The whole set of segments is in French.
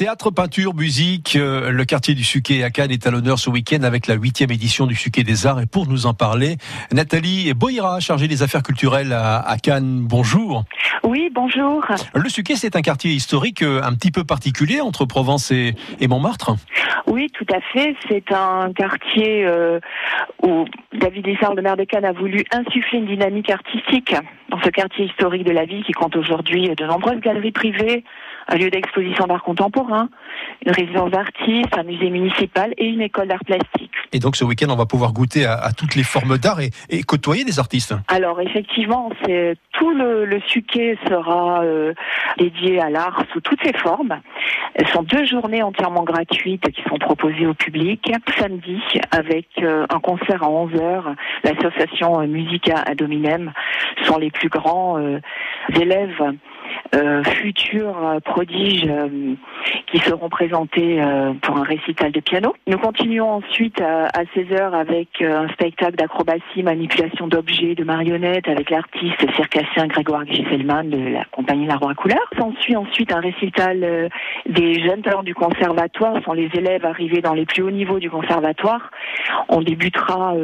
Théâtre, peinture, musique, euh, le quartier du Suquet à Cannes est à l'honneur ce week-end avec la huitième édition du Suquet des Arts. Et pour nous en parler, Nathalie Boira, chargée des affaires culturelles à, Cannes. Bonjour. Oui, bonjour. Le Suquet, c'est un quartier historique euh, un petit peu particulier entre Provence et, Montmartre. Oui, tout à fait. C'est un quartier euh, où David Lissard, le maire de Cannes, a voulu insuffler une dynamique artistique dans ce quartier historique de la ville qui compte aujourd'hui de nombreuses galeries privées, un lieu d'exposition d'art contemporain, une résidence d'artistes, un musée municipal et une école d'art plastique. Et donc ce week-end, on va pouvoir goûter à, toutes les formes d'art et, côtoyer des artistes. Alors effectivement, c'est tout le, le suquet sera euh, dédié à l'art sous toutes ses formes. Ce sont deux journées entièrement gratuites qui sont proposées au public. Samedi, avec euh, un concert à 11h, l'association Musica ad hominem sont les plus grands euh, élèves euh, futurs euh, prodiges euh, qui seront présentés pour un récital de piano. Nous continuons ensuite à, 16h avec un spectacle d'acrobatie, manipulation d'objets, de marionnettes avec l'artiste circassien Grégoire Gisselman de la compagnie La Roi Couleur. S'ensuit ensuite un récital des jeunes talents du conservatoire, ce sont les élèves arrivés dans les plus hauts niveaux du conservatoire. On débutera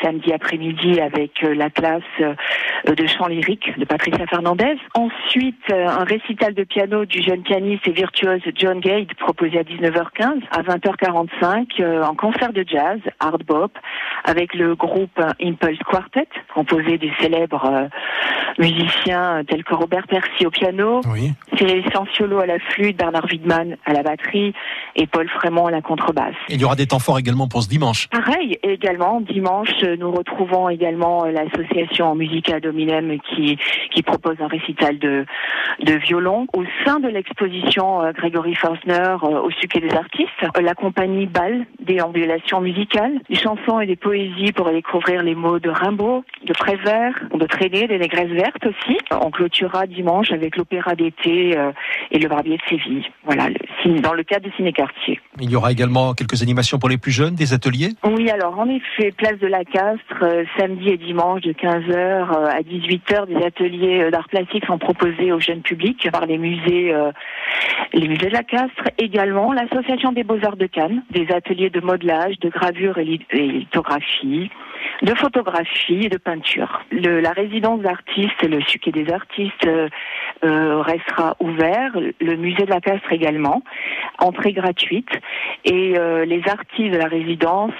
samedi après-midi avec la classe de chant lyrique de Patricia Fernandez. Ensuite, un récital de piano du jeune pianiste et virtuose John Gade proposé à 19h15. À 20h45, euh, un concert de jazz, hard bop, avec le groupe Impulse Quartet, composé des célèbres euh, musiciens tels que Robert Percy au piano, oui. Cyril Sanciolo à la flûte, Bernard Widman à la batterie et Paul Frémont à la contrebasse. il y aura des temps forts également pour ce dimanche. Pareil, également, dimanche, nous retrouvons également l'association Musica Dominem qui, qui propose un récital de, de violon au sein de l'exposition euh, Grégory Fausner euh, au succès des artistes. La compagnie Ball, déambulation musicale, des chansons et des poésies pour découvrir les mots de Rimbaud, de Prévert, de Traîné, des Négresses Vertes aussi. On clôturera dimanche avec l'opéra d'été euh, et le Barbier de Séville. Voilà, dans le cadre du ciné-quartier. Il y aura également quelques animations pour les plus jeunes, des ateliers? Oui, alors en effet, place de la Castre, samedi et dimanche de 15h à 18h, des ateliers d'art plastique sont proposés aux jeunes publics par les musées, euh, de la Castre, également l'association des beaux-arts de Cannes, des ateliers de modelage, de gravure et, lithographie, de photographie et de peinture. La résidence d'artistes, le suquet des artistes euh, euh, restera ouvert, le musée de la Castre également, entrée gratuite, et les artistes de la résidence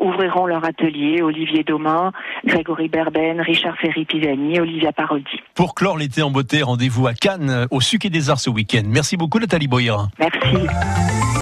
ouvriront leur atelier, Olivier Domain, Grégory Berben, Richard Ferry-Pisani, Olivia Parodi. Pour clore l'été en beauté, rendez-vous à Cannes au Suquet des Arts ce week-end. Merci beaucoup Nathalie Boyer. Merci.